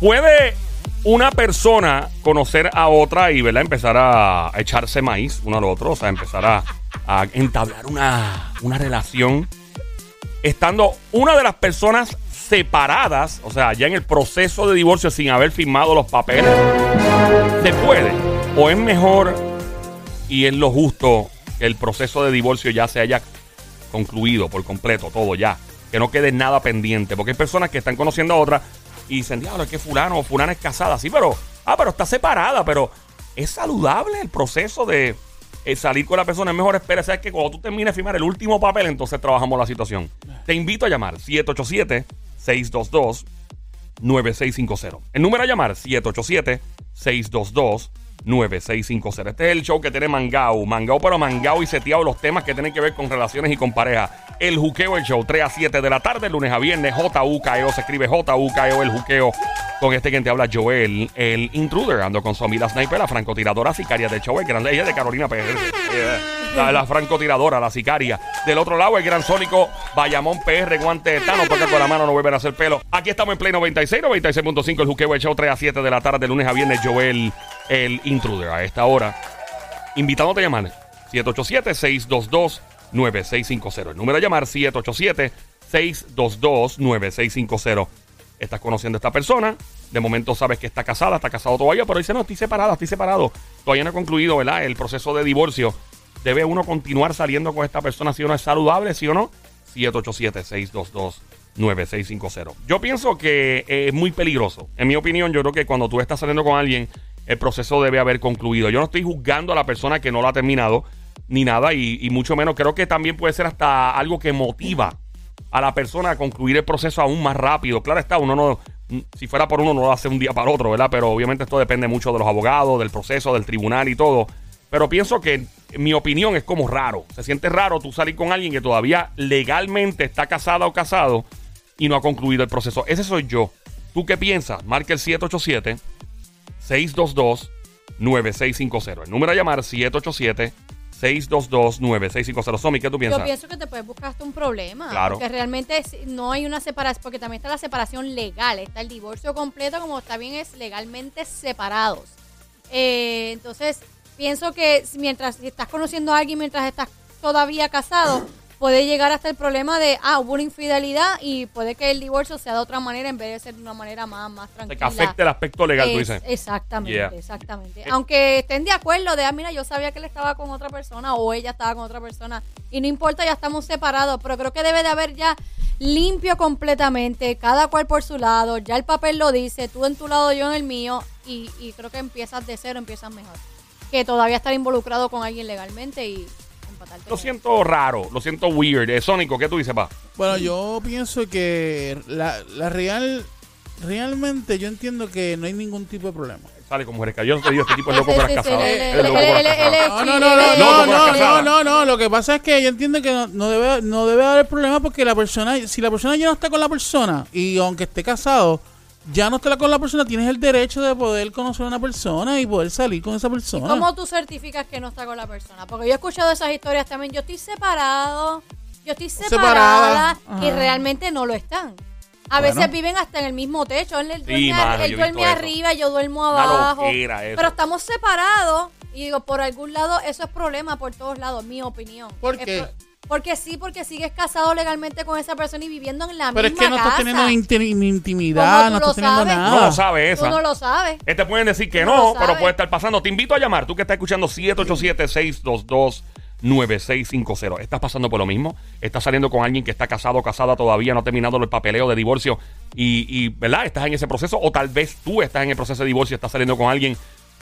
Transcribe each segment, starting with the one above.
¿Puede una persona conocer a otra y ¿verdad? empezar a echarse maíz uno al otro? O sea, empezar a, entablar una, una relación estando una de las personas separadas, o sea, ya en el proceso de divorcio sin haber firmado los papeles. ¿Se puede? ¿O es mejor y es lo justo que el proceso de divorcio ya se haya concluido por completo, todo ya? Que no quede nada pendiente. Porque hay personas que están conociendo a otra y dicen, diablo, es que fulano o fulana es casada. Sí, pero, ah, pero está separada, pero es saludable el proceso de eh, salir con la persona. Es mejor esperar, ¿sabes? Que cuando tú termines de firmar el último papel, entonces trabajamos la situación. Te invito a llamar 787-622-9650. El número a llamar 787-622-9650. 9650. Este es el show que tiene Mangao. Mangao, pero Mangao y seteado los temas que tienen que ver con relaciones y con pareja. El juqueo, el show, 3 a 7 de la tarde, lunes a viernes. JUKEO, se escribe JUKEO, el juqueo. Con este que te habla Joel, el intruder. Ando con su amiga sniper, la francotiradora sicaria de show, el grande, ella de Carolina. La, la francotiradora, la sicaria. Del otro lado, el gran sónico Bayamón PR, guante de Tano, toca con la mano, no vuelven a hacer pelo. Aquí estamos en Play 96, 96.5, el juqueo, el show, 3 a 7 de la tarde, lunes a viernes. Joel, el intruder, a esta hora. Invitándote a llamar 787-622-9650. El número a llamar 787-622-9650. Estás conociendo a esta persona. De momento sabes que está casada, está casado todavía, pero dice, no, estoy separada, estoy separado. Todavía no he concluido, ¿verdad? El proceso de divorcio. ¿Debe uno continuar saliendo con esta persona si uno es saludable, sí o no? 787-622-9650. Yo pienso que es muy peligroso. En mi opinión, yo creo que cuando tú estás saliendo con alguien, el proceso debe haber concluido. Yo no estoy juzgando a la persona que no lo ha terminado, ni nada, y, mucho menos. Creo que también puede ser hasta algo que motiva a la persona a concluir el proceso aún más rápido. Claro está, uno no, si fuera por uno no lo hace un día para otro, ¿verdad? Pero obviamente esto depende mucho de los abogados, del proceso, del tribunal y todo. Pero pienso que mi opinión es como raro. Se siente raro tú salir con alguien que todavía legalmente está casada o casado y no ha concluido el proceso. Ese soy yo. ¿Tú qué piensas? Marca el 787 622 9650. El número a llamar 787 622-9650. Somi, ¿qué tú piensas? Yo pienso que te puedes buscar hasta un problema. Claro. Porque realmente no hay una separación, porque también está la separación legal, está el divorcio completo, como está bien, es legalmente separados. Eh, entonces, pienso que mientras si estás conociendo a alguien, mientras estás todavía casado, puede llegar hasta el problema de, ah, hubo una infidelidad y puede que el divorcio sea de otra manera en vez de ser de una manera más, más tranquila. que afecte el aspecto legal, tú Es- dices. Exactamente, Yeah. exactamente. Eh. Aunque estén de acuerdo de, ah, mira, yo sabía que él estaba con otra persona o ella estaba con otra persona y no importa, ya estamos separados, pero creo que debe de haber ya limpio completamente, cada cual por su lado, ya el papel lo dice, tú en tu lado, yo en el mío y, y creo que empiezas de cero, empiezas mejor. Que todavía estar involucrado con alguien legalmente y Lo con- siento raro, lo siento weird. Eh, Sónico, ¿qué tú dices, pa? Bueno, yo pienso que la, la real, realmente yo entiendo que no hay ningún tipo de problema. Sale como mujeres Yo no te digo, este tipo es loco sí, las casadas. Es loco las casadas. No, no, no, no, no, no, no, casadas. no, no. Lo que pasa es que yo entiendo que no, no debe, no debe haber problema porque la persona, si la persona ya no está con la persona y aunque esté casado, ya no está con la persona, tienes el derecho de poder conocer a una persona y poder salir con esa persona. ¿Cómo tú certificas que no está con la persona? Porque yo he escuchado esas historias también. Yo estoy separado, yo estoy separada, Separada, y realmente no lo están. A Bueno. veces viven hasta en el mismo techo. Él, él duerme, mano, él duerme arriba, yo duermo abajo. Pero estamos separados. Y digo, por algún lado, eso es problema por todos lados, mi opinión. ¿Por qué? Porque sí, porque sigues casado legalmente con esa persona y viviendo en la Pero es misma que no estás casa. teniendo inti- ¿Cómo intimidad, tú no lo estás teniendo sabes? nada. No lo sabe Tú esa. no lo sabes. Este pueden decir que No pero puede estar pasando. Te invito a llamar, tú que estás escuchando 787-622-9650. ¿Estás pasando por lo mismo? ¿Estás saliendo con alguien que está casado o casada todavía, no ha terminado el papeleo de divorcio y, y, ¿verdad? Estás en ese proceso o tal vez tú estás en el proceso de divorcio y estás saliendo con alguien.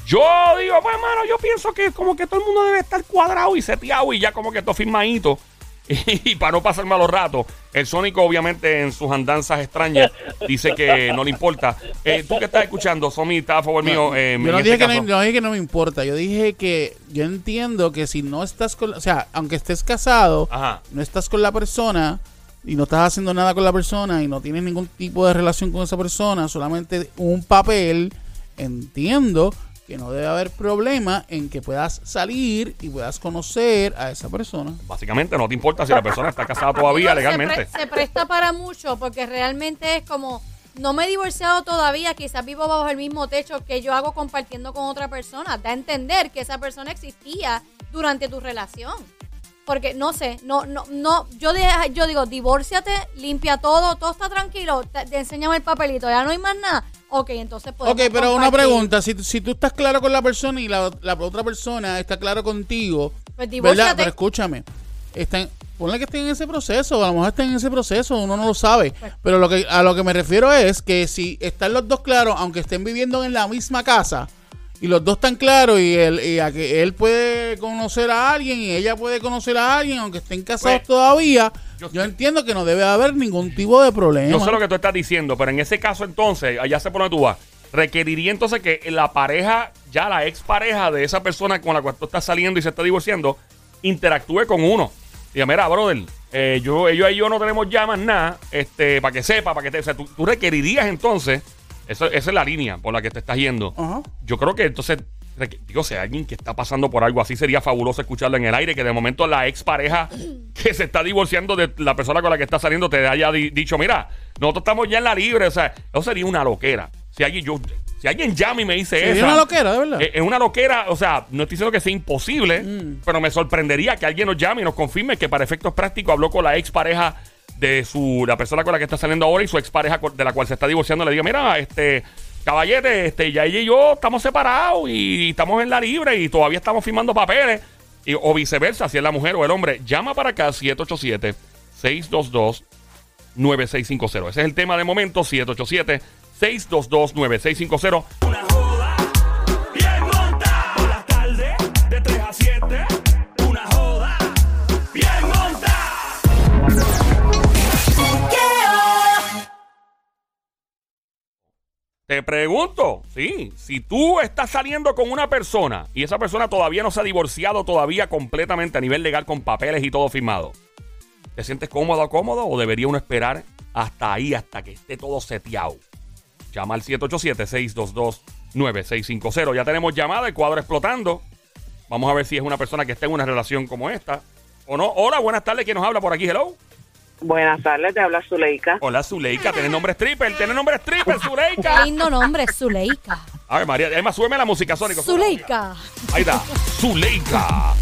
Yo digo, pues hermano, yo pienso que como que todo el mundo debe estar cuadrado y seteado y ya como que todo firmadito. Y para no pasar malos ratos, el Sónico, obviamente, en sus andanzas extrañas, dice que no le importa. Eh, tú que estás escuchando, Somi, está a favor mío. eh, Yo no dije, este que no, no dije que no me importa. Yo dije que yo entiendo que si no estás con. O sea, aunque estés casado, Ajá. no estás con la persona y no estás haciendo nada con la persona y no tienes ningún tipo de relación con esa persona, solamente un papel, entiendo que no debe haber problema en que puedas salir y puedas conocer a esa persona. Básicamente, no te importa si la persona está casada todavía se legalmente. pre- Se, presta para mucho porque realmente es como no me he divorciado todavía, quizás vivo bajo el mismo techo que yo hago compartiendo con otra persona. Da a entender que esa persona existía durante tu relación. Porque no sé, no, no, no, yo, de- yo digo, divórciate, limpia todo, todo está tranquilo, te, te enséñame el papelito, ya no hay más nada. Ok, entonces podemos Ok, pero una pregunta. Si, si tú estás claro con la persona y la, la otra persona está claro contigo, Pues ¿verdad? divórciate. Pero escúchame. Están, ponle que estén en ese proceso. A lo mejor estén en ese proceso, uno no lo sabe. Pues Pero lo que, a lo que me refiero es que si están los dos claros, aunque estén viviendo en la misma casa, y los dos están claros, y, él, y a que él puede conocer a alguien y ella puede conocer a alguien, aunque estén casados Pues, todavía, yo yo, entiendo que no debe haber ningún tipo de problema. Yo sé lo que tú estás diciendo, pero en ese caso entonces, allá sé por donde tú vas, requeriría entonces que la pareja, ya la expareja de esa persona con la cual tú estás saliendo y se está divorciando, interactúe con uno. Diga, mira, brother, eh, yo, ellos y yo no tenemos ya más nada, este, para que sepa, para que te... O sea, tú, tú requerirías entonces, eso, esa es la línea por la que te estás yendo. Ajá. Yo creo que entonces, digo, si hay alguien que está pasando por algo así, sería fabuloso escucharlo en el aire, que de momento la expareja que se está divorciando de la persona con la que está saliendo te haya di- dicho, mira, nosotros estamos ya en la libre, o sea, eso sería una loquera. Si alguien, yo, si alguien llama y me dice eso. una loquera, de verdad. Es es una loquera, o sea, no estoy diciendo que sea imposible, Mm. pero me sorprendería que alguien nos llame y nos confirme que para efectos prácticos habló con la expareja de su la persona con la que está saliendo ahora y su expareja de la cual se está divorciando le diga, mira, este caballete, este ya ella y yo estamos separados y estamos en la libre y todavía estamos firmando papeles y, o viceversa, si es la mujer o el hombre, llama para acá 787 622 9650. Ese es el tema de momento 787 622 9650. Te pregunto, sí, si tú estás saliendo con una persona y esa persona todavía no se ha divorciado todavía completamente a nivel legal con papeles y todo firmado, ¿te sientes cómodo o cómodo o debería uno esperar hasta ahí, hasta que esté todo seteado? Llama al 787-622-9650. Ya tenemos llamada, el cuadro explotando. Vamos a ver si es una persona que está en una relación como esta o no. Hola, buenas tardes, ¿quién nos habla por aquí? Hello. Buenas tardes, te habla Zuleika. Hola, Zuleika, ¿tienes nombre stripper? ¿Tienes nombre stripper, Qué Zuleika? lindo nombre, Zuleika. A ver, María, además, súbeme la música, Sónico. Zuleika. Ahí está, Zuleika.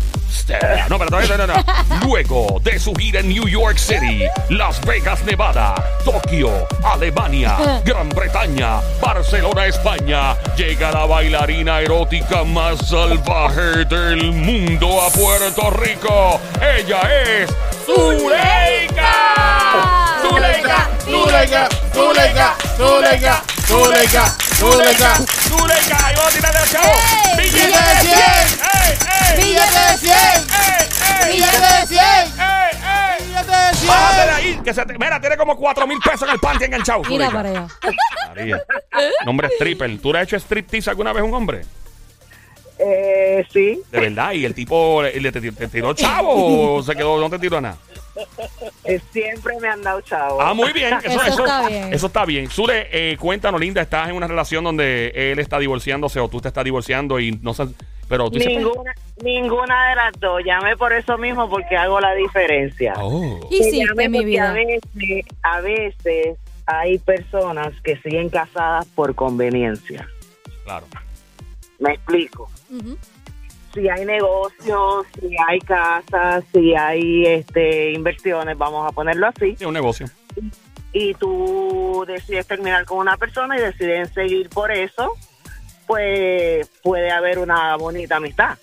No, pero todavía no, no, no. Luego de su gira en New York City, Las Vegas, Nevada, Tokio, Alemania, Gran Bretaña, Barcelona, España, llega la bailarina erótica más salvaje del mundo a Puerto Rico. Ella es Zuleika. Zuleika, Zuleika, Zuleika, Zuleika, Zuleika, Zuleika. Zuleika. Y vamos a tirarle al chavo. ¡Billete ¡Billete de de 100! 100! ¡Ey, ey! ¡Billete de 100! ¡Ey, ey! ¡Billete de 100! ¡Ey, ey! ¡Billete de 100! Bájate de ahí, que se te- mira, tiene como 4 mil pesos en el panty enganchado. Mira para allá. María. Nombre stripper. ¿Tú le has hecho striptease alguna vez a un hombre? Eh, sí, De verdad. ¿Y el tipo le, te, te tiró chavo o se quedó, no te tiró nada? eh, siempre me han dado chavo. Ah, muy bien. Eso, Eso eso- está bien. Eso está bien. Zule, eh, cuéntanos, Linda, estás en una relación donde él está divorciándose o tú te estás divorciando y no sé. Pero tú dices. ninguna, ninguna de las dos. Llamé por eso mismo porque hago la diferencia. Oh. ¿Qué Te hiciste, llamé mi porque A vida? veces, a veces hay personas que siguen casadas por conveniencia. Claro. Me explico. Si hay negocios, si hay casas, si hay este inversiones, vamos a ponerlo así, Sí, un negocio. y tú decides terminar con una persona y deciden seguir por eso, pues puede haber una bonita amistad.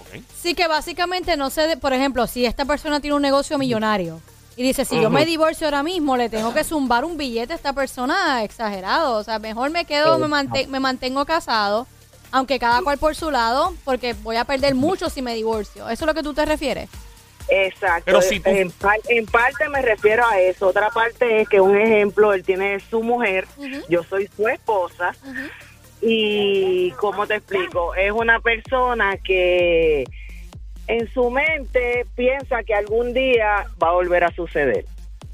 Ok. Sí que básicamente no sé, de- por ejemplo, si esta persona tiene un negocio millonario y dice, si yo me divorcio ahora mismo, le tengo que zumbar un billete a esta persona exagerado. O sea, mejor me quedo, me, mante- me mantengo casado, aunque cada cual por su lado, porque voy a perder mucho si me divorcio. ¿Eso es lo que tú te refieres? Exacto. Pero si tú- en, par- en parte me refiero a eso. Otra parte es que un ejemplo, él tiene su mujer, yo soy su esposa. Y, ¿cómo te explico? Es una persona que en su mente piensa que algún día va a volver a suceder.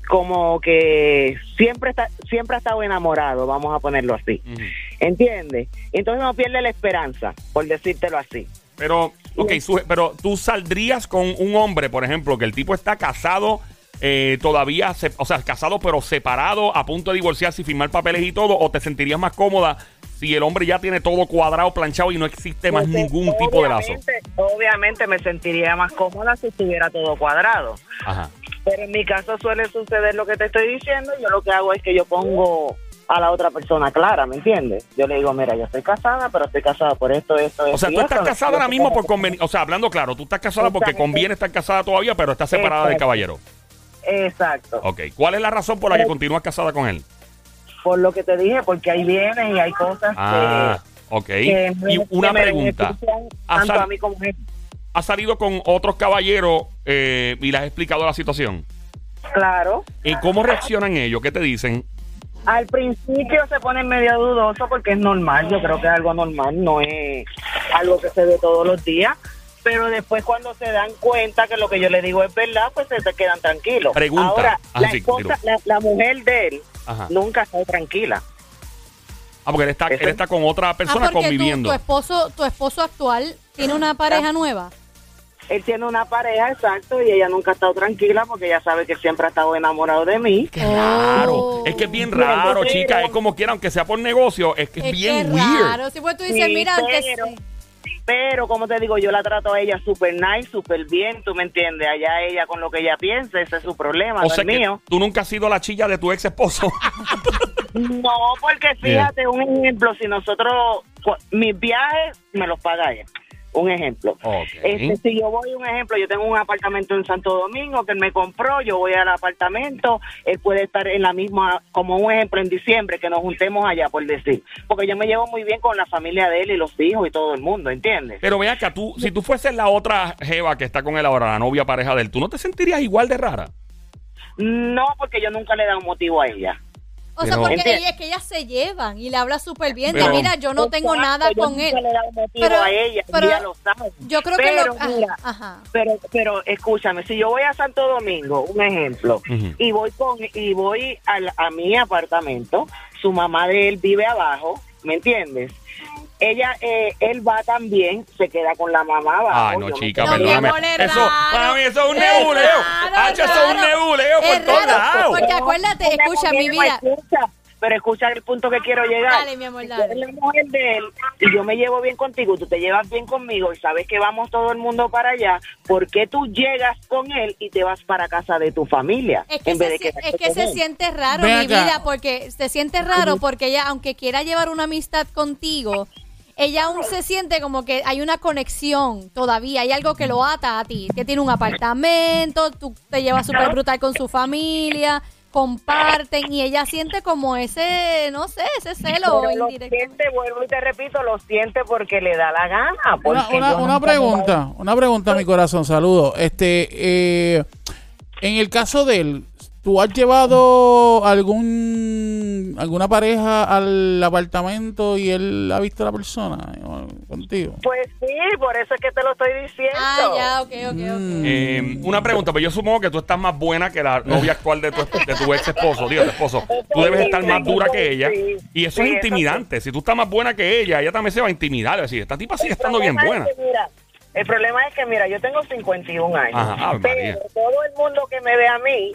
Como que siempre está, siempre ha estado enamorado, vamos a ponerlo así. Ujú. ¿Entiendes? Entonces no pierde la esperanza, por decírtelo así. Pero, ok, su- pero tú saldrías con un hombre, por ejemplo, que el tipo está casado eh, todavía, se- o sea, casado pero separado, a punto de divorciarse y firmar papeles y todo, o te sentirías más cómoda si el hombre ya tiene todo cuadrado, planchado y no existe más ningún tipo de lazo? obviamente- me sentiría más cómoda si estuviera todo cuadrado. Ajá. Pero en mi caso suele suceder lo que te estoy diciendo. Yo lo que hago es que yo pongo a la otra persona clara, ¿me entiendes? Yo le digo, mira, yo estoy casada, pero estoy casada por esto, esto, esto. O sea, tú esto. estás casada ahora mismo por conveniencia. O sea, hablando claro, tú estás casada porque conviene estar casada todavía, pero estás separada del Exacto. caballero. Exacto. Ok. ¿Cuál es la razón por la que continúas casada con él? Por lo que te dije, porque hay bienes y hay cosas Ah, ok. que, que Y una que pregunta. ¿Has Tanto sal- a mí como a él. ¿Has salido con otros caballeros eh, y les has explicado la situación? Claro. ¿Y cómo reaccionan ellos? ¿Qué te dicen? Al principio se pone medio dudoso porque es normal, yo creo que es algo normal, no es algo que se ve todos los días. Pero después cuando se dan cuenta que lo que yo le digo es verdad, pues se te quedan tranquilos. Pregunta. Ahora, Ah, la, sí, esposa- la, la mujer de él Ajá. nunca está tranquila. Ah, porque él está, él está con otra Ah, persona porque conviviendo. tu esposo, tu esposo actual tiene una pareja nueva. Él tiene una pareja, exacto, y ella nunca ha estado tranquila porque ella sabe que siempre ha estado enamorado de mí. Qué raro. Oh. Es que es bien raro, chica. Es como quiera, aunque sea por negocio, es que es, Es bien que weird. raro. Si pues tú dices, Sí, mira, pero-. Pero, como te digo, yo la trato a ella súper nice, súper bien, tú me entiendes. Allá ella con lo que ella piensa, ese es su problema, O no sea que mío. tú nunca has sido la chilla de tu ex esposo. No, porque fíjate, un ejemplo, si nosotros, mis viajes me los paga ella. Un ejemplo. Este, si yo voy, un ejemplo, yo tengo un apartamento en Santo Domingo que él me compró, yo voy al apartamento, él puede estar en la misma, como un ejemplo, en diciembre, que nos juntemos allá, por decir. Porque yo me llevo muy bien con la familia de él y los hijos y todo el mundo, ¿entiendes? Pero vea que tú, si tú fueses la otra jeva que está con él ahora, la novia pareja de él, ¿tú no te sentirías igual de rara? No, porque yo nunca le he dado un motivo a ella. O sea, porque ella, es que ellas se llevan y le habla súper bien. Pero- de, mira, yo no tengo Exacto, nada con él. Pero- a ella, pero ella lo sabe. Yo creo que Pero, lo... ajá, mira, ajá. Pero, pero escúchame, si yo voy a Santo Domingo, un ejemplo, y voy con y voy al- a, mi apartamento, su mamá de él vive abajo, ¿me entiendes? Ella, eh, él va también, se queda con la mamá abajo. Ay, no, chica, perdóname. Eso, raro. para mí eso es un nebuleo. Hacho, es eso es un nebuleo por Es todos raro, lados. porque acuérdate, escucha, mi vida. escucha, pero escucha el punto que quiero llegar. Dale, mi amor, Si dale. tú eres la mujer de él y yo me llevo bien contigo, tú te llevas bien conmigo y sabes que vamos todo el mundo para allá, ¿por qué tú llegas con él y te vas para casa de tu familia? Es que, en vez se, de si- quedarte es que se él? siente raro, Ven mi acá. vida, porque se siente raro porque ella, aunque quiera llevar una amistad contigo, ella aún se siente como que hay una conexión todavía, hay algo que lo ata a ti, que tiene un apartamento, tú te llevas súper brutal con su familia, comparten y ella siente como ese, no sé, ese celo Pero lo indirecto. siente, vuelvo y te repito, lo siente porque le da la gana. Una, una, una pregunta, una pregunta, mi corazón, saludo. Este, eh, en el caso de él, ¿tú has llevado algún alguna pareja al apartamento y él ha visto a la persona eh, contigo? Pues sí, por eso es que te lo estoy diciendo. Ah, ya, ok, ok, ok. Mm. Eh, una pregunta, pero yo supongo que tú estás más buena que la novia actual de tu, de tu ex esposo, digo, tu esposo. Tú debes estar más dura que ella. Y eso Sí, es intimidante. Si tú estás más buena que ella, ella también se va a intimidar. Es decir, esta tipa sigue estando bien buena. el problema es que, mira, yo tengo 51 años, Ajá, María. pero todo el mundo que me ve a mí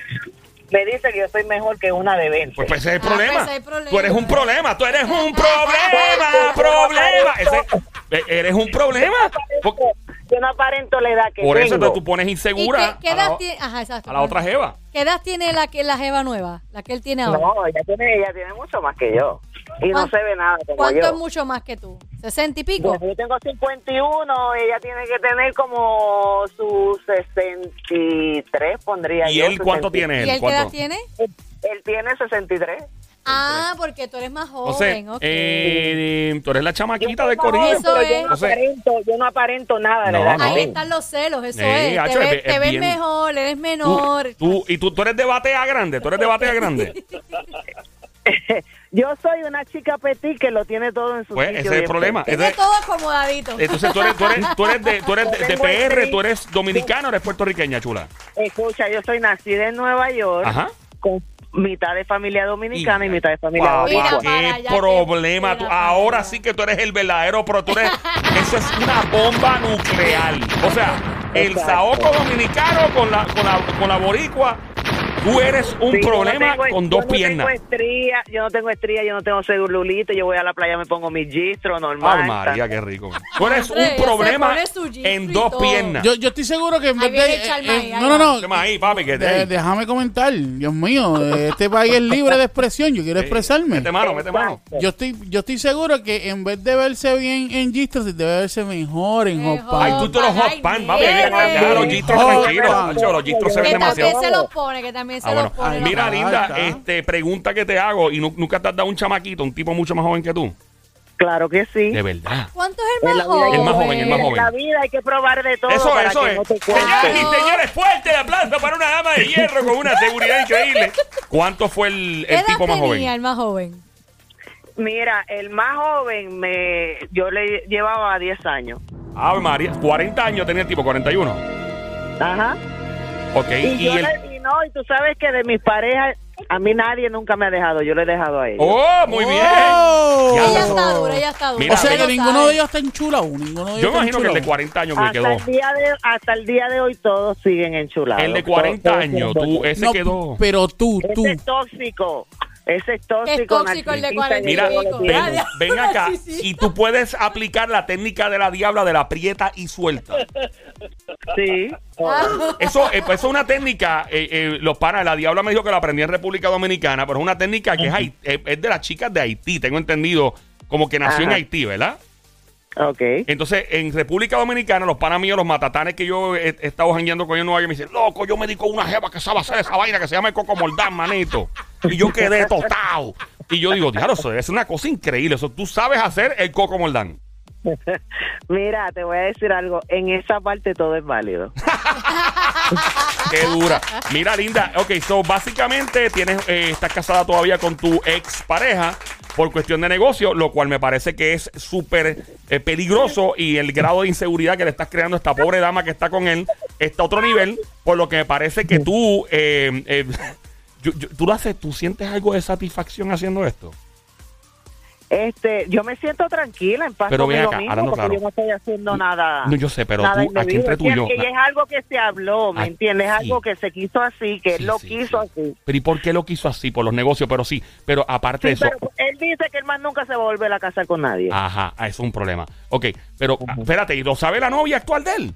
me dice que yo soy mejor que una de 20. Pues, pues ese es el Ah, problema. pues hay problema. Tú eres un problema, tú eres un problema, problema. Ese- eh, eres un problema. Por, yo no aparento la edad que por eso tengo. tú pones ¿Y insegura qué, qué a, la, edad tiene? Ajá, exacto. a la otra jeva. ¿Qué edad tiene la, que, la jeva nueva? La que él tiene ahora. No, ella tiene, ella tiene mucho más que yo. Y no ¿Cuánto- se ve nada como ¿Cuánto yo. es mucho más que tú? ¿60 y pico? Bueno, yo tengo 51, ella tiene que tener como sus 63, pondría ¿Y yo. él cuánto 60. tiene ¿Y él? él qué edad ¿Cuánto? tiene? Él, él tiene 63. Ah, porque tú eres más O sea, joven. ok. eh, tú eres la chamaquita Yo más corillo. joven, Eso yo no es. O sea- aparento, yo no aparento nada de la No, no. Ahí están los celos, eso Sí, es. hacho, te ves, es- te ves mejor, eres Tú, menor. tú- y tú, tú eres de batea grande, tú eres de batea grande. Yo soy una chica petit que lo tiene todo en su Pues sitio ese es el problema. Tiene Entonces, todo acomodadito. entonces tú eres, tú eres, tú eres de, tú eres de, PR, tú eres dominicano o eres puertorriqueña, chula. Escucha, yo soy nacida en Nueva York Ajá. con mitad de familia dominicana y, mitad de familia boricua. para qué allá, problema. tú- ahora sí que tú eres el verdadero, pero tú eres. Eso es una bomba nuclear. O sea, el Exacto. saoco dominicano con la, con la, con la boricua. Tú eres un Sí, yo no problema tengo- con dos yo no piernas. Tengo estría, yo no tengo estría, yo no tengo celulite, yo voy a la playa, me pongo mis gistros normal. Ay, María, qué rico. Tú eres un problema gistro en dos piernas. Yo, yo estoy seguro que en vez de. eh, ahí no, no, no. Toma ahí, papi, que te... De- déjame comentar, Dios mío, eh, este país es libre de expresión, yo quiero expresarme. Mete mano, mete mano. Yo estoy, yo estoy seguro que en vez de verse bien en Gistros, debe verse mejor en. Hot Pan. Ay, tú te los hot pan, papi. los gistros tranquilos. Los gistros se ven Que también demasiado. se los pone, que también Ah, bueno. los Mira, linda, este, pregunta que te hago. ¿Y nu- nunca te has dado un chamaquito, un tipo mucho más joven que tú? Claro que sí. De verdad. ¿Cuánto es el En más la vida hay joven? El más joven, el más En joven. la vida hay que probar de todo Eso, para eso que es. no te y señores, fuerte el aplauso para una dama de hierro con una seguridad increíble. ¿Cuánto fue el, ¿Qué el edad tipo más tenía joven? el más joven? Mira, el más joven, me, yo le llevaba 10 años. Ave María, 40 años tenía el tipo, 41. Ajá. Ok, Y, y yo el... le- y no, y tú sabes que de mis parejas, a mí nadie nunca me ha dejado, yo le he dejado a ellos. ¡Oh, muy bien! Oh. Ya Ella está dura, ella está dura. Mira, o sea que ninguno de ellos está enchulado. Ninguno de ellos Yo está imagino que el de enchulado. 40 años que hasta, quedó. el día de, hasta el día de hoy todos siguen enchulados. El de Todos- 40 todos años, tú, ese No, quedó. pero tú, tú. Ese es tóxico. Ese es tóxico. Es tóxico el de narcisista 40 y Mira, ven, acá y tú puedes aplicar la técnica de la diabla de la aprieta y suelta. Sí. Ah, Eso, eh, pues, eso es una técnica, eh, eh, los panas, la diabla me dijo que la aprendí en República Dominicana, pero es una técnica que es, eh, es de las chicas de Haití, tengo entendido, como que nació en. Haití, ¿verdad? Ok. Entonces, en República Dominicana, los panas míos, los matatanes que yo he, he estado jangueando con ellos en Nueva York, me dicen, loco, yo me di con una jeva que sabe hacer esa vaina que se llama el Coco Moldán, manito. Y yo quedé tostado. Y yo digo, diablo, eso es una cosa increíble. Eso, tú sabes hacer el Coco Moldán. Mira, te voy a decir algo. En esa parte todo es válido. Qué dura. Mira, linda. Ok, so básicamente tienes, eh, estás casada todavía con tu ex pareja por cuestión de negocio, lo cual me parece que es súper eh, peligroso y el grado de inseguridad que le estás creando a esta pobre dama que está con él está a otro nivel, por lo que me parece que tú, eh, eh, yo- yo- tú lo haces, tú sientes algo de satisfacción haciendo esto. Este, yo me siento tranquila, en paz Pero ven acá, mismo, hablando porque claro. yo no estoy haciendo nada. No, yo sé, pero tú, aquí entre tú y yo. Es que es algo que se habló, ¿me Ah, entiendes? Es algo que se quiso así, que él lo quiso sí. así. Pero ¿y por qué lo quiso así? Por los negocios, pero sí. Pero aparte de eso. él dice que el más nunca se va a volver a casar con nadie. Ajá, ah, eso es un problema. Ok, pero ah, espérate, ¿y lo sabe la novia actual de él?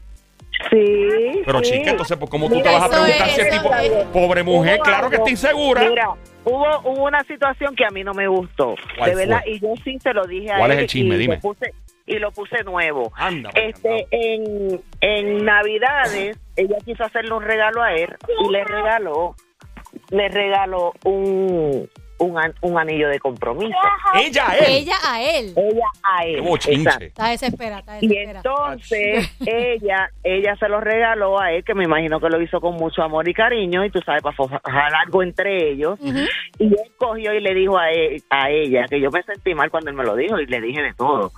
Sí. Pero sí. chica, entonces, ¿cómo tú te vas a preguntar es- si el eso tipo, es- pobre mujer, claro que está insegura? Mira, hubo, hubo una situación que a mí no me gustó. ¿Cuál De verdad, fue? y yo sí se lo dije a ¿Cuál es el chisme? Dime. Lo puse, y lo puse nuevo. Anda, Este, en, en Navidades, ella quiso hacerle un regalo a él y le regaló, le regaló un, un, an- un anillo de compromiso. Ella, él. Ella a él. Ella a él. exacto. Está desesperada, está Y desesperada. entonces ella ella se lo regaló a él, que me imagino que lo hizo con mucho amor y cariño, y tú sabes, para forjar algo entre ellos. Y él cogió y le dijo a, él- a ella, que yo me sentí mal cuando él me lo dijo, y le dije de todo.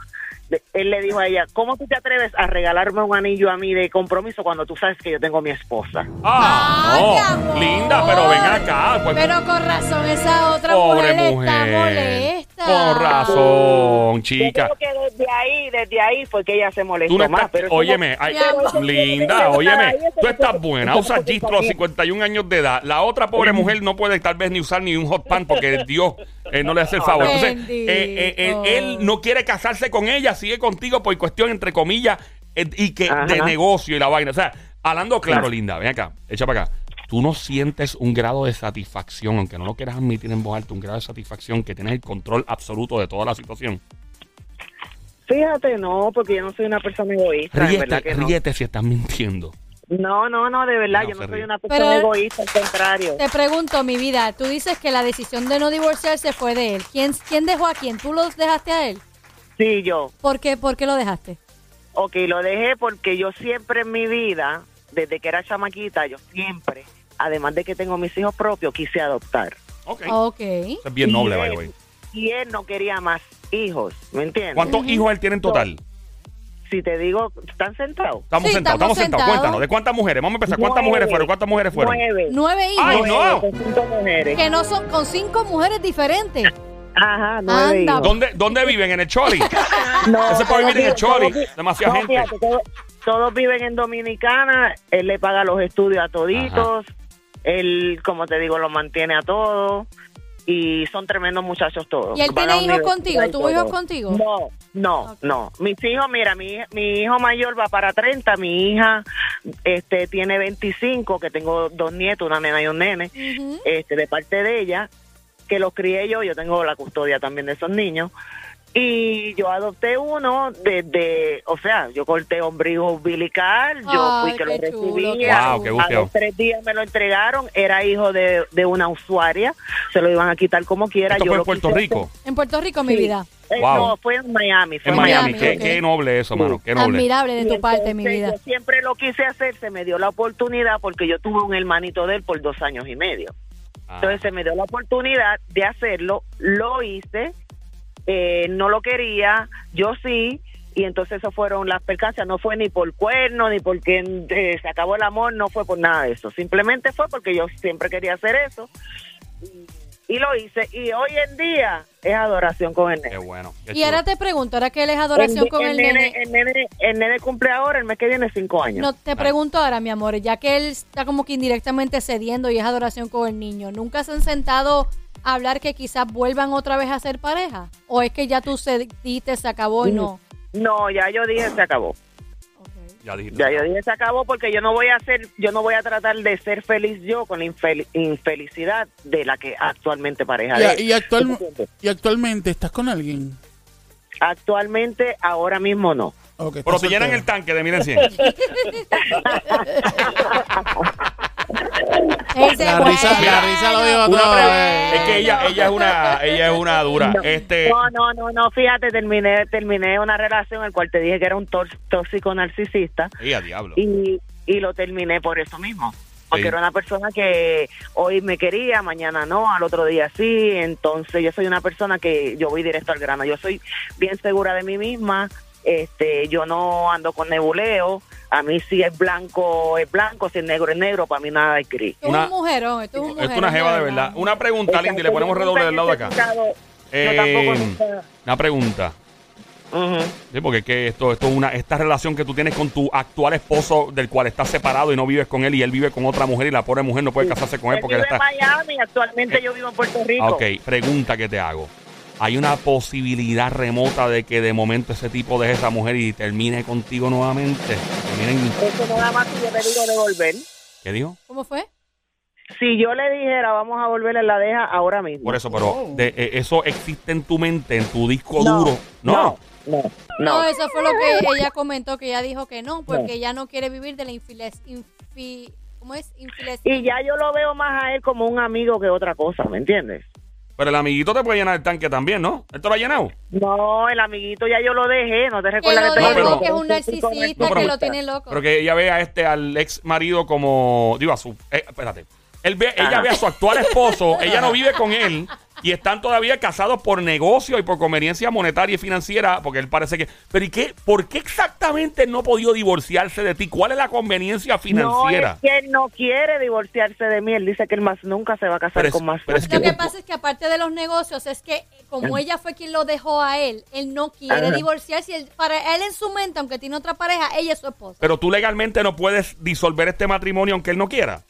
Él le dijo a ella, ¿cómo tú te atreves a regalarme un anillo a mí de compromiso cuando tú sabes que yo tengo a mi esposa? Ah, Ay, no. amor. Linda, pero ven acá. Pues, Pero con razón, esa otra pobre mujer, mujer. está molesta. Con razón, Yo chica. creo que desde ahí, desde ahí fue que ella se molestó Tú no más. pero óyeme, ay, linda, óyeme, tú estás buena, usas gistro a los sabía. 51 años de edad. La otra pobre mujer no puede tal vez ni usar ni un hot pan porque Dios eh, no le hace el favor. Entonces, eh, eh, él, no quiere casarse con ella, sigue contigo por cuestión, entre comillas, y que Ajá. de negocio y la vaina. O sea, hablando claro, linda, ven acá, echa para acá. Tú no sientes un grado de satisfacción, aunque no lo quieras admitir en voz alta, un grado de satisfacción que tienes el control absoluto de toda la situación. Fíjate, no, porque yo no soy una persona egoísta. verdad Ríete, que no. ríete si estás mintiendo. No, no, no, de verdad, No, yo no soy ríe. una persona Pero- egoísta, al contrario. Te pregunto, mi vida, tú dices que la decisión de no divorciarse fue de él. ¿Quién, quién dejó a quién? ¿Tú lo dejaste a él? Sí, yo. ¿Por qué, ¿Por qué lo dejaste? Ok, lo dejé porque yo siempre en mi vida, desde que era chamaquita, yo siempre, además de que tengo mis hijos propios, quise adoptar. Ok. Ok. Eso es bien noble, by the way. y él no quería más hijos, ¿me entiendes? ¿Cuántos hijos él tiene en total? Si te digo, ¿están sentados? Estamos Sí, sentados, estamos estamos sentados. Cuéntanos, ¿de cuántas mujeres? Vamos a empezar. ¿Cuántas Nueve. mujeres fueron? ¿Cuántas mujeres fueron? Nueve. Nueve hijos. ¡Ay, no! con cinco mujeres. Que no son con cinco mujeres diferentes. Ajá, nueve Anda, hijos. ¿Dónde, ¿Dónde viven? ¿En el Choli? No, Ese puede vivir en el Choli. Demasiada no, gente. fíjate, todos viven en Dominicana, él le paga los estudios a toditos. Él, como te digo, lo mantiene a todos y son tremendos muchachos todos. ¿Y él tiene a hijos contigo? ¿Tuvo hijos contigo? No, no, no. Mis hijos, mira, mi, mi hijo mayor va para 30, mi hija este tiene 25, que tengo dos nietos, una nena y un nene, este de parte de ella, que los crié yo, yo tengo la custodia también de esos niños. Y yo adopté uno desde, o sea, yo corté ombligo umbilical, yo Ay, fui que lo qué chulo, recibí. qué a- Wow, qué a los tres días me lo entregaron, era hijo de, de una usuaria, se lo iban a quitar como quiera. Esto yo fue en Puerto quise Rico. En Puerto Rico, mi Sí. vida. Eh, Wow. No, fue en Miami. Fue En Miami. Miami, Qué, noble eso, mano. Qué noble. Admirable de tu parte, mi vida. Yo siempre lo quise hacer, se me dio la oportunidad porque yo tuve un hermanito de él por dos años y medio. Ah. Entonces se me dio la oportunidad de hacerlo, lo hice, eh, no lo quería, yo sí, y entonces eso fueron las percancias, no fue ni por cuerno, ni porque eh, se acabó el amor, no fue por nada de eso, simplemente fue porque yo siempre quería hacer eso y, lo hice, y hoy en día es adoración con el Qué nene. bueno. qué Y ahora te pregunto, ahora que él es adoración con el nene. El nene, el nene cumple ahora, el mes que viene, cinco años. No, te pregunto ahora, mi amor, ya que él está como que indirectamente cediendo y es adoración con el niño, ¿nunca se han sentado hablar que quizás vuelvan otra vez a ser pareja? ¿O es que ya tú cediste, se acabó y no? No, ya yo dije se acabó. Ya dijiste. Ya yo dije se acabó porque yo no voy a hacer, yo no voy a tratar de ser feliz yo con la infel- infelicidad de la que actualmente pareja de Y, actual- y actualmente estás con alguien. Actualmente, ahora mismo no. Ok, Pero te llenan el tanque de miren 100. Ese La risa, la risa lo digo todo. es que ella, ella es una, ella es una dura. Este, No, no, no, no, fíjate, terminé, terminé una relación en la cual te dije que era un tóxico narcisista ella diablo. y, y lo terminé por eso mismo. Porque Sí. era una persona que hoy me quería, mañana no, al otro día sí. Entonces yo soy una persona que yo voy directo al grano. Yo soy bien segura de mí misma. Este, yo no ando con nebuleo. A mí si es blanco es blanco, si es negro es negro. Para mí nada es gris. Esto es Una- un mujerón, esto es un Esto mujerón. es una jeva de verdad. Una pregunta, Lindy, le ponemos redoble del lado de acá. Yo Eh, una pregunta. Sí, porque es que esto, esto es una, esta relación que tú tienes con tu actual esposo, del cual estás separado y no vives con él, y él vive con otra mujer, y la pobre mujer no puede casarse con él Él porque él vive en está. Miami, actualmente yo vivo en Puerto Rico. Ok, pregunta que te hago. ¿Hay una posibilidad remota de que de momento ese tipo deje esa mujer y termine contigo nuevamente? Terminen- Eso nada más si yo te digo de volver. ¿Qué dijo? ¿Cómo fue? Si yo le dijera vamos a volver en la deja ahora mismo. Por eso, pero de- eh, eso existe en tu mente, en tu disco No, duro. No. no, no, No, no. eso fue lo que ella comentó, que ella dijo que no, porque ella no quiere vivir de la infiles, infi, ¿cómo es? Infiles, Y ya yo lo veo más a él como un amigo que otra cosa, ¿me entiendes? Pero el amiguito te puede llenar el tanque también, ¿no? ¿Él te lo ha llenado? No, el amiguito ya yo lo dejé, no te que recuerdas lo que te No, pero- que es un narcisista, correcto. pero- que lo tiene loco. Pero que ella ve a este, al ex marido como, digo, a su, eh, espérate. Él ve, ella Ajá. ve a su actual esposo, ella no vive con él y están todavía casados por negocio y por conveniencia monetaria y financiera, porque él parece que... Pero ¿y qué? ¿Por qué exactamente no ha podido divorciarse de ti? ¿Cuál es la conveniencia No, financiera? es que él no quiere divorciarse de mí, él dice que él más nunca se va a casar es- con más es Lo que que- pasa es que aparte de los negocios, es que como ella fue quien lo dejó a él, él no quiere Ajá. divorciarse. él- para él en su mente, aunque tiene otra pareja, ella es su esposa. Pero tú legalmente no puedes disolver este matrimonio aunque él no quiera.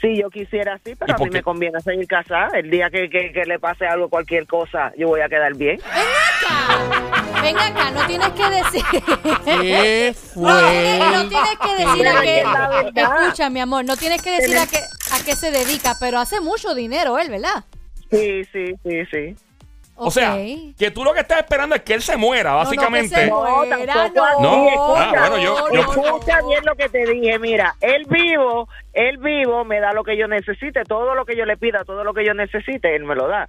Si yo quisiera así, ¿Y pero a mí qué? me conviene seguir casada. El día que, que, que le pase algo, cualquier cosa, yo voy a quedar bien. Acá, ven acá, no tienes que decir. ¿Qué No, tienes- no fue? tienes que decir a qué. es la verdad. Escucha, mi amor, no tienes que decir a qué, a qué se dedica, pero hace mucho dinero él, ¿verdad? Sí, sí, sí, sí. O sea, que tú lo que estás esperando es que él se muera, no, que básicamente. se No, muera, así, No. escucha. Ah, bueno, yo- yo- Escucha bien lo que te dije, mira, él vivo, él vivo me da lo que yo necesite, todo lo que yo le pida, todo lo que yo necesite, él me lo da.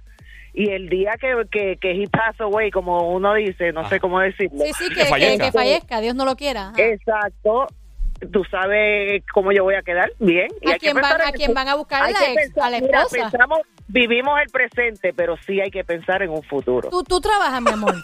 Y el día que, que, que he pass away, como uno dice, no Ah. sé cómo decirlo. Sí, sí, Que que, que- fallezca. que fallezca, Dios no lo quiera. ajá. Exacto. Tú sabes cómo yo voy a quedar bien. Y ¿A hay que quién, van, pensar en ¿A quién van a buscar? ¿A la, que ex, pensar- a la mira, esposa? pensamos, vivimos el presente, pero sí hay que pensar en un futuro. Tú, tú trabajas, mi amor.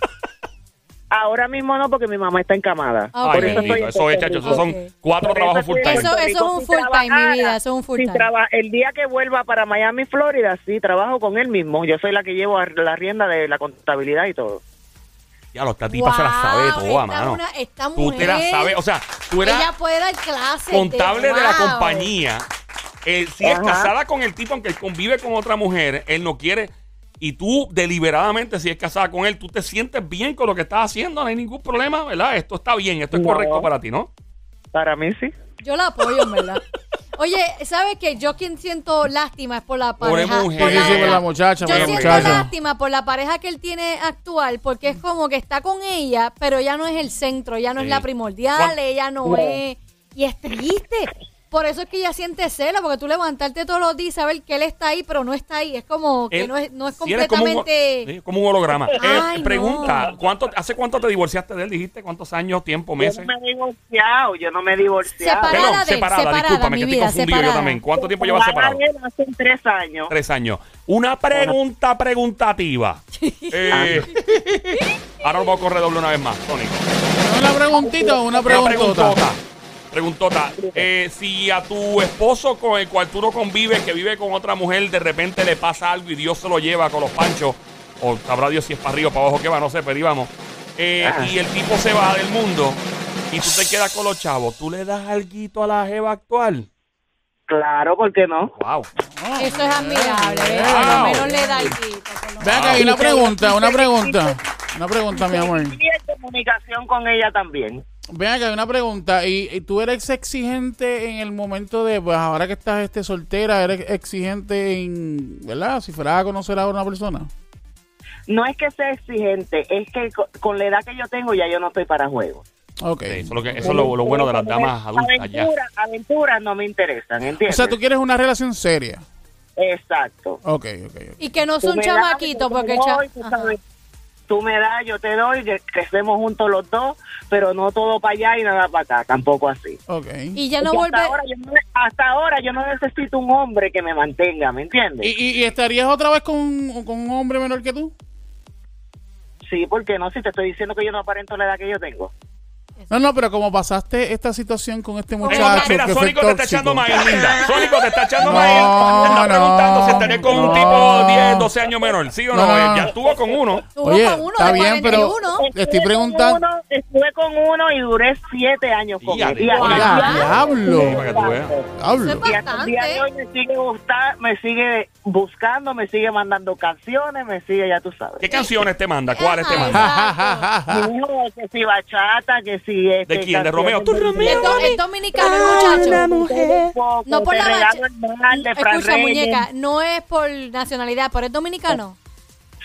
Ahora mismo no, porque mi mamá está encamada. Ah, Ay, Por eso estoy Eso es, chacho, esos son cuatro Por trabajos eso full time. Eso- eso es un Si full time, mi vida, eso es un full si time. traba- el día que vuelva para Miami, Florida, sí, trabajo con él mismo. Yo soy la que llevo a- la rienda de la contabilidad y todo. Ya, lo esta tipa se la sabe Wow, toda, mano. una- esta Tú te la mujer, sabes, o sea, tú eras Ella puede dar clases. contable de la wow. compañía eh, si es casada con el tipo, aunque él convive con otra mujer, él no quiere. Y tú, deliberadamente, si es casada con él, tú te sientes bien con lo que estás haciendo, no hay ningún problema, ¿verdad? Esto está bien, esto es No. correcto para ti, ¿no? Para mí sí. Yo la apoyo, en verdad. Oye, ¿sabes qué? Yo quien siento lástima es por la pareja. mujer. por Sí, sí, por la muchacha, Yo por la siento muchacha. lástima por la pareja que él tiene actual, porque es como que está con ella, pero ya no es el centro, ya no Sí. es la primordial, ¿Cuán- ella no es. Y es triste. Por eso es que ella siente celo, porque tú levantarte todos los días y saber que él está ahí, pero no está ahí. Es como que Él- no es, no es sí, eres como un- completamente. como un holograma. Eh, Ay, pregunta, no. ¿cuánto, ¿hace cuánto te divorciaste de él? Dijiste, ¿cuántos años, tiempo, Yo meses? no me he divorciado, yo no me he divorciado. Separada Perdón, de él, separada, separada, discúlpame, mi que estoy vida, confundido yo separada. también. ¿Cuánto tiempo llevas separado? Separada Hace tres años. Tres años. Una pregunta preguntativa. Eh, ahora lo voy a correr doble una vez más, Sónico. Una preguntita o una Una preguntota. Preguntota. Eh, si a tu esposo con el cual tú no convives, que vive con otra mujer, de repente le pasa algo y Dios se lo lleva con los panchos, o sabrá Dios si es para arriba o para abajo que va, no sé, pero íbamos. Eh, y el tipo se va del mundo y tú te quedas con los chavos, ¿tú le das alguito a la jeva actual? Claro, ¿por qué no? Wow. Eso es admirable. ¿eh? Wow. Por lo menos le da acá, hay una pregunta, una pregunta. Una pregunta, mi amor. Y en comunicación con ella también. Ven acá, hay una pregunta. ¿Y, y tú eres exigente en el momento de, pues ahora que estás este soltera, eres exigente en, ¿verdad? Si fueras a conocer a una persona. No es que sea exigente, es que co- con la edad que yo tengo ya yo no estoy para juegos. Ok. Sí, eso es lo, que- eso es lo, lo bueno de las damas adultas. Aventuras, aventuras no me interesan, O ¿entiendes? sea, tú quieres una relación seria. Exacto. Ok, ok. ok. Y que no es Tú un me das, chamaquito, yo te porque cha- tú, me das, yo te doy, que crecemos juntos los dos, pero no todo para allá y nada para acá, tampoco así. Ok. Y ya no Porque vuelve. hasta, ahora yo no, hasta ahora yo no necesito un hombre que me mantenga, ¿me entiendes? ¿Y, y, y estarías otra vez con, con un hombre menor que tú? Sí, porque no, si te estoy diciendo que yo no aparento la edad que yo tengo. No, no, pero como pasaste esta situación con este Eh, muchacho mira, que fue Sónico te está echando maíz, linda. Sónico te está echando No, maíz. Te está no, preguntando si estaría con un no. tipo 10, 12 años menor. ¿Sí o no? No, no, no. Ya estuvo con uno. Oye, con uno está de bien, pero- 41. Le estoy Estuve preguntando- uno, estuve con uno y duré siete años con él. diablo. para que tú veas. Diablo. Y hasta el día de hoy me sigue gusta, me sigue buscando, me sigue mandando canciones, me sigue, ya tú sabes. ¿Qué canciones te manda? ¿Cuáles te manda? No, que si bachata, que si este, ¿De quién? ¿De Romeo? ¿Tú, Romeo? Es, do- es dominicano muchacho. No por la Fran Escucha, Reyes. muñeca, no es por nacionalidad, pero es dominicano.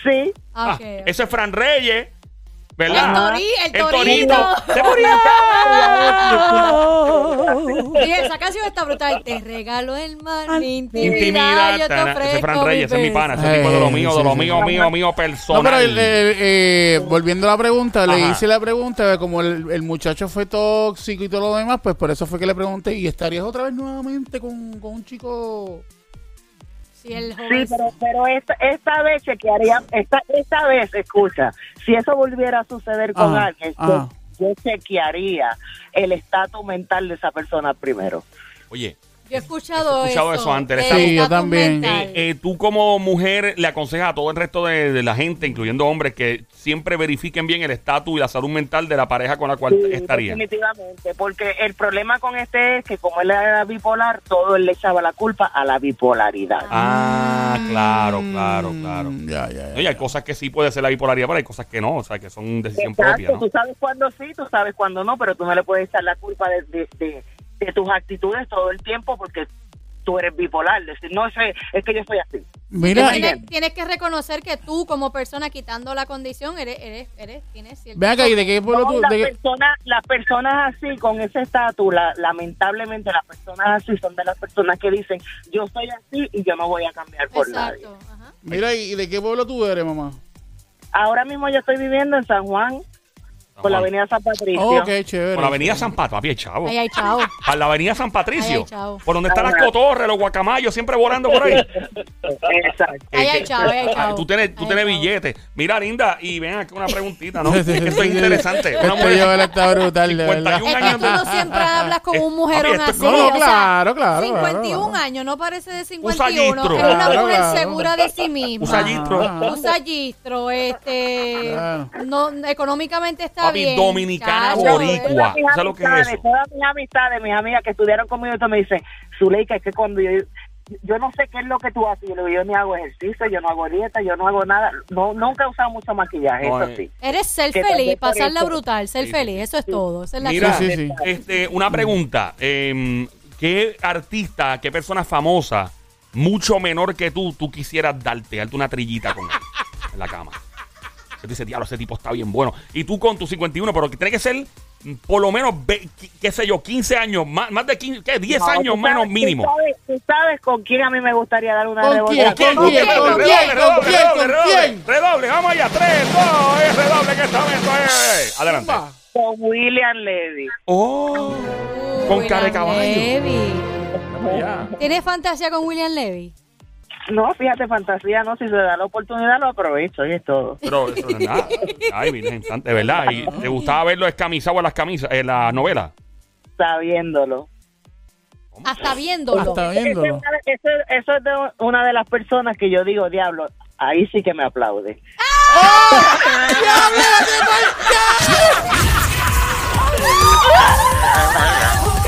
Sí. Ah, es Fran Reyes. ¿Verdad? El tori- el torito. torito. ¡Se murió! Y esa canción está brutal. Te regalo el mar, mi intimidad, Intimidad. yo te ofrezco Ese es Fran Reyes, ese es mi pana. Ese tipo de lo mío, de Eh, lo mío, mío, mío, No, personal. pero el- el- eh, volviendo a la pregunta, le hice la pregunta, como el, el muchacho fue tóxico y todo lo demás, pues por eso fue que le pregunté, ¿y estarías otra vez nuevamente con, con un chico? Sí, el Sí, joven. pero, pero esta, esta vez chequearía, esta, esta vez, escucha, si eso volviera a suceder con Ajá, alguien, ajá. yo, yo chequearía el estatus mental de esa persona primero. Oye, Yo he escuchado, He escuchado eso antes, del el estatus- Sí, yo también. eh, eh, tú como mujer le aconsejas a todo el resto de, de la gente, incluyendo hombres, que siempre verifiquen bien el estatus y la salud mental de la pareja con la cual Sí, estarían. definitivamente, porque el problema con este es que como él era bipolar, todo él le echaba la culpa a la bipolaridad. Ah, claro, claro, claro. Mm, Ya, ya, ya. Oye, hay cosas que sí puede ser la bipolaridad, pero hay cosas que no, o sea, que son decisión Exacto, propia, ¿no? tú sabes cuándo sí, tú sabes cuándo no, pero tú no le puedes echar la culpa de, de, de- de tus actitudes todo el tiempo porque tú eres bipolar. Decir, no sé, es que yo soy así. Mira, tienes, tienes que reconocer que tú como persona quitando la condición eres eres eres tienes cierto ven acá, ¿y de qué pueblo No, tú? las, qué- personas, las personas así, con ese estatus, la- lamentablemente las personas así son de las personas que dicen, yo soy así y yo no voy a cambiar por nadie. ajá. Mira, ¿y de qué pueblo tú eres, mamá? Ahora mismo yo estoy viviendo en San Juan, por la avenida San Patricio. Oh, ok, chévere. Por la avenida San Patricio, papi, chavo. ahí hay chavo Para la avenida San Patricio. Ay, ay, chavo. por donde están las cotorres, los guacamayos, siempre volando por ahí. Exacto. ahí hay que- chavo ahí hay Ah, chavo Tú tienes, tú tienes billetes. Mira, linda, y ven aquí una preguntita, ¿no? Esto es interesante. Una Este mujer Joel está brutal, de 51 verdad. es que años. tú no siempre hablas con un mujerón así. no, claro, claro, 51 claro. años, no parece de sagistro. 51. Es una mujer claro. segura de sí misma. Un sagistro. Ajá. Un sagistro, este. Claro. No, económicamente está Papi, bien, dominicana chacho. boricua. ¿Sabes lo que es eso? Todas mis amistades, mis amigas que estudiaron conmigo, esto me dicen, Zuleika, es que cuando yo, yo no sé qué es lo que tú haces, yo, digo, yo ni hago ejercicio, yo no hago dieta, yo no hago nada, no, nunca he usado mucho maquillaje, No, eso eh. sí. Eres ser feliz, pasarla eso- brutal, ser Sí, feliz, eso es todo. Esa es la Mira, Sí, clave. sí, sí. este, una pregunta. eh, ¿Qué artista, qué persona famosa, mucho menor que tú, tú quisieras darte, darte una trillita con él en la cama? Te dice, diablo, ese tipo está bien bueno. Y tú con tus 51, pero que tiene que ser por lo menos, qué, sé yo, 15 años, más, más de 15, ¿qué? 10 No, años tú menos sabes- mínimo. Tú sabes, tú sabes con quién a mí me gustaría dar una ¿Con revolcada. quién? ¿Con quién? ¿Con quién? Redoble, ¿Con redoble, quién? redoble, ¿Con redoble, quién? redoble. Vamos allá, 3, 2, es redoble que esta vez es. Adelante. Con William Levy. Oh. Con William cara de caballo. Levy. ¿Tienes fantasía con William Levy? No, fíjate, fantasía no, si se da la oportunidad lo aprovecho y es todo. Pero eso es nada. Ay, Virgen Santa, de verdad. ¿Y ¿Te gustaba verlo escamizado en las camisas, en la novela? Sabiéndolo. Hasta viéndolo. Eso, eso, es de una de las personas que yo digo, diablo, ahí sí que me aplaude. ¡Oh! ¡Diablo,